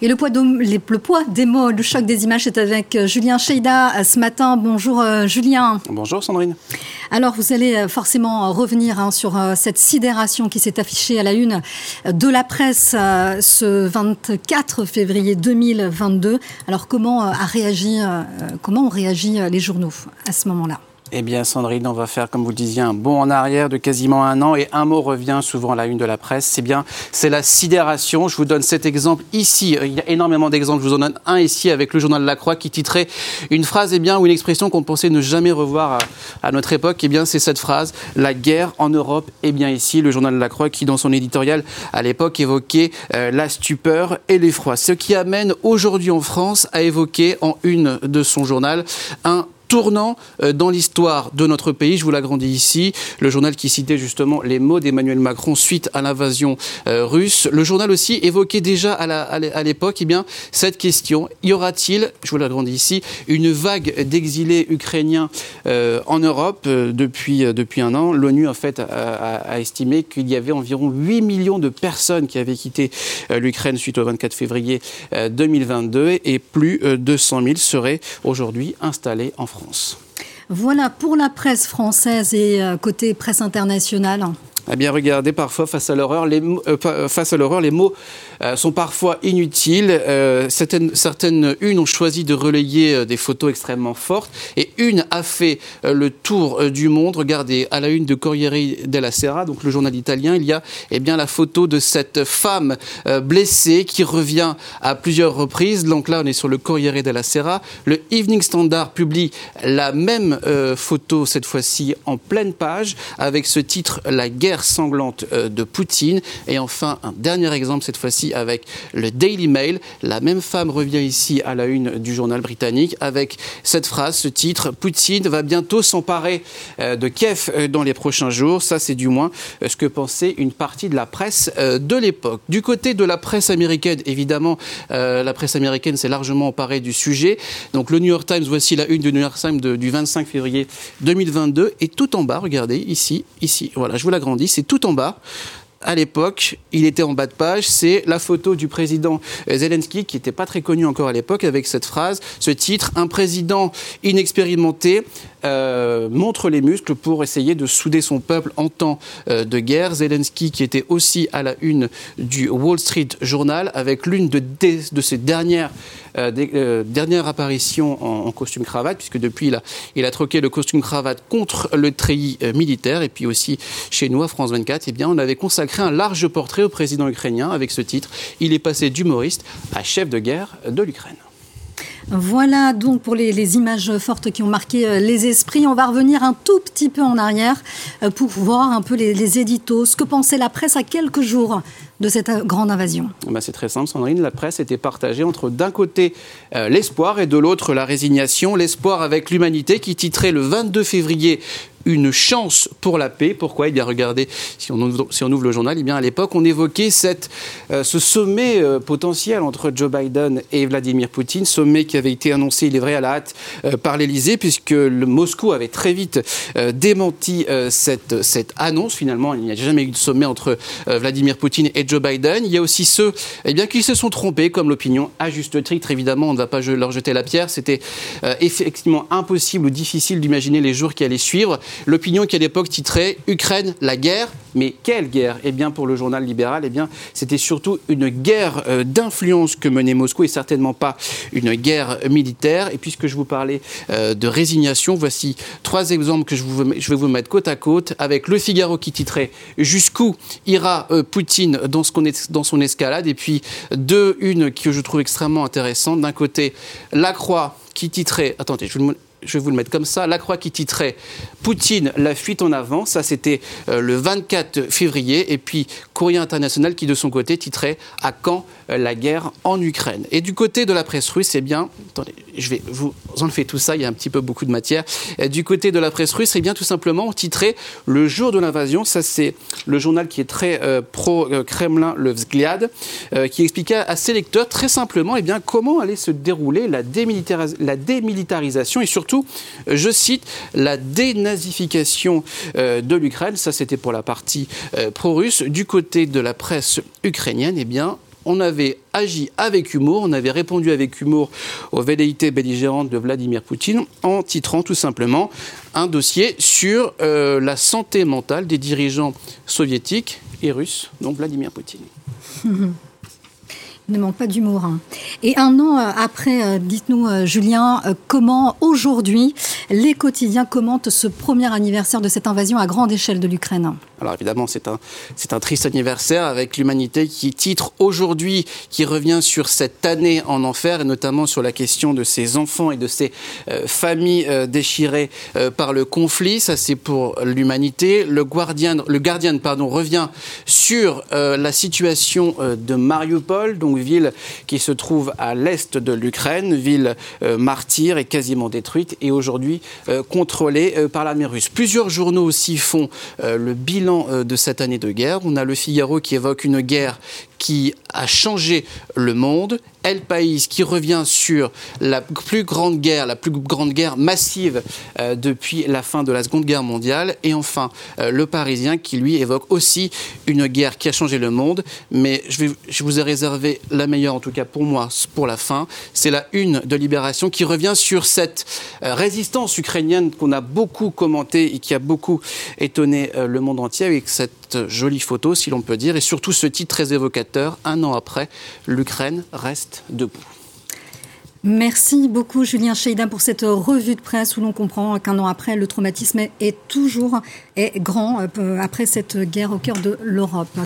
Et le poids, le poids des mots, le choc des images, c'est avec euh, Julien Cheida ce matin. Bonjour Julien. Bonjour Sandrine. Alors vous allez forcément revenir hein, sur cette sidération qui s'est affichée à la une de la presse ce 24 février 2022. Alors comment a réagi, comment ont réagi les journaux à ce moment-là? Eh bien, Sandrine, on va faire, comme vous disiez, un bond en arrière de quasiment un an et un mot revient souvent à la une de la presse. C'est bien, c'est la sidération. Je vous donne cet exemple ici. Il y a énormément d'exemples. Je vous en donne un ici avec le journal La Croix qui titrait une phrase, eh bien, ou une expression qu'on pensait ne jamais revoir à, notre époque. Eh bien, c'est cette phrase. La guerre en Europe est bien ici. Le journal La Croix qui, dans son éditorial à l'époque, évoquait euh, la stupeur et l'effroi. Ce qui amène aujourd'hui en France à évoquer en une de son journal un tournant euh, dans l'histoire de notre pays. Je vous l'agrandis ici. Le journal qui citait justement les mots d'Emmanuel Macron suite à l'invasion euh, russe. Le journal aussi évoquait déjà à l'époque eh bien cette question y aura-t-il, je vous l'agrandis ici, une vague d'exilés ukrainiens euh, en Europe depuis un an? L'ONU en fait a, estimé qu'il y avait environ 8 millions de personnes qui avaient quitté l'Ukraine suite au 24 février 2022 et plus de 100 000 seraient aujourd'hui installés en France. Voilà pour la presse française et euh, côté presse internationale. Eh bien, regardez, parfois, face à l'horreur, les, euh, euh, face à l'horreur, les mots euh, sont parfois inutiles. certaines, certaines unes ont choisi de relayer des photos extrêmement fortes et une a fait le tour du monde. Regardez, à la une de Corriere della Sera, donc le journal italien, il y a eh bien la photo de cette femme blessée qui revient à plusieurs reprises. Donc là, on est sur le Corriere della Sera. Le Evening Standard publie la même photo cette fois-ci en pleine page avec ce titre La guerre sanglante euh, de Poutine. Et enfin, un dernier exemple, cette fois-ci avec le Daily Mail. La même femme revient ici à la une du journal britannique avec cette phrase, ce titre, Poutine va bientôt s'emparer euh, de Kiev euh, dans les prochains jours. Ça, c'est du moins ce que pensait une partie de la presse de l'époque. Du côté de la presse américaine, évidemment, la presse américaine s'est largement emparée du sujet. Donc le New York Times, voici la une du New York Times du 25 février 2022. Et tout en bas, regardez, ici, ici, voilà, je vous l'agrandis, c'est tout en bas à l'époque, il était en bas de page, c'est la photo du président Zelensky, qui n'était pas très connu encore à l'époque, avec cette phrase, ce titre, un président inexpérimenté euh, montre les muscles pour essayer de souder son peuple en temps euh, de guerre. Zelensky, qui était aussi à la une du Wall Street Journal, avec l'une de, ses dernières, euh, dernières apparitions en, costume cravate, puisque depuis il a, il a troqué le costume cravate contre le treillis militaire. Et puis aussi chez nous, à France 24, eh bien, on avait consacré un large portrait au président ukrainien avec ce titre. Il est passé d'humoriste à chef de guerre de l'Ukraine. Voilà donc pour les, images fortes qui ont marqué euh, les esprits. On va revenir un tout petit peu en arrière euh, pour voir un peu les, les éditos, ce que pensait la presse à quelques jours de cette euh, grande invasion bah C'est très simple, Sandrine. La presse était partagée entre d'un côté l'espoir et de l'autre la résignation. L'espoir avec l'humanité qui titrait le 22 février une chance pour la paix. Pourquoi? Eh bien, regardez, si on ouvre, le journal, eh bien, à l'époque, on évoquait euh, ce sommet euh, potentiel entre Joe Biden et Vladimir Poutine, sommet qui avait été annoncé, il est vrai, à la hâte euh, par l'Elysée, puisque Moscou avait très vite démenti cette, cette annonce. Finalement, il n'y a jamais eu de sommet entre Vladimir Poutine et Joe Biden. Il y a aussi ceux eh bien, qui se sont trompés, comme l'opinion, à juste titre. Évidemment, on ne va pas leur jeter la pierre. C'était effectivement impossible ou difficile d'imaginer les jours qui allaient suivre. L'opinion qui à l'époque titrait Ukraine, la guerre. Mais quelle guerre? Eh bien, pour le journal libéral, eh c'était surtout une guerre euh, d'influence que menait Moscou et certainement pas une guerre militaire. Et puisque je vous parlais euh, de résignation, voici trois exemples que je, vais vous mettre côte à côte avec Le Figaro qui titrait Jusqu'où ira euh, Poutine dans, son escalade? Et puis deux, une que je trouve extrêmement intéressante. D'un côté, La Croix qui titrait, attendez, je vous je vais vous le mettre comme ça, la croix qui titrait Poutine, la fuite en avant, ça c'était euh, le 24 février, et puis Courrier International qui de son côté titrait À quand euh, la guerre en Ukraine? Et du côté de la presse russe, eh bien, attendez, je vais vous enlever tout ça, il y a un petit peu beaucoup de matière. du côté de la presse russe, eh bien, tout simplement, on titrait Le jour de l'invasion, ça c'est le journal qui est très euh, pro-Kremlin, le Vzgliad, qui expliquait à ses lecteurs très simplement eh bien, comment allait se dérouler la, la démilitarisation et surtout je cite, la dénazification euh, de l'Ukraine. Ça, c'était pour la partie euh, pro-russe. Du côté de la presse ukrainienne, eh bien, on avait agi avec humour, on avait répondu avec humour aux velléités belligérantes de Vladimir Poutine en titrant tout simplement un dossier sur euh, la santé mentale des dirigeants soviétiques et russes, donc Vladimir Poutine. ne manque pas d'humour. Hein. Et un an euh, après, euh, dites-nous, euh, Julien, comment aujourd'hui les quotidiens commentent ce premier anniversaire de cette invasion à grande échelle de l'Ukraine? Alors évidemment, c'est un, c'est un triste anniversaire avec l'humanité qui titre aujourd'hui, qui revient sur cette année en enfer et notamment sur la question de ces enfants et de ces familles déchirées par le conflit. Ça, c'est pour l'humanité. Le Guardian, le Guardian pardon, revient sur la situation de Mariupol, donc ville qui se trouve à l'est de l'Ukraine, ville euh, martyre et quasiment détruite et aujourd'hui euh, contrôlée euh, par l'armée russe. Plusieurs journaux aussi font le bilan de cette année de guerre. On a le Figaro qui évoque une guerre qui a changé le monde. El País qui revient sur la plus grande guerre, la plus grande guerre massive euh, depuis la fin de la Seconde Guerre mondiale. Et enfin, euh, le Parisien qui lui évoque aussi une guerre qui a changé le monde. Mais je, vous ai réservé la meilleure, en tout cas pour moi, pour la fin. C'est la une de Libération qui revient sur cette euh, résistance ukrainienne qu'on a beaucoup commentée et qui a beaucoup étonné le monde entier avec cette jolie photo, si l'on peut dire, et surtout ce titre très évocateur un an après, l'Ukraine reste debout. Merci beaucoup Julien Cheida pour cette revue de presse où l'on comprend qu'un an après, le traumatisme est toujours est grand euh, après cette guerre au cœur de l'Europe.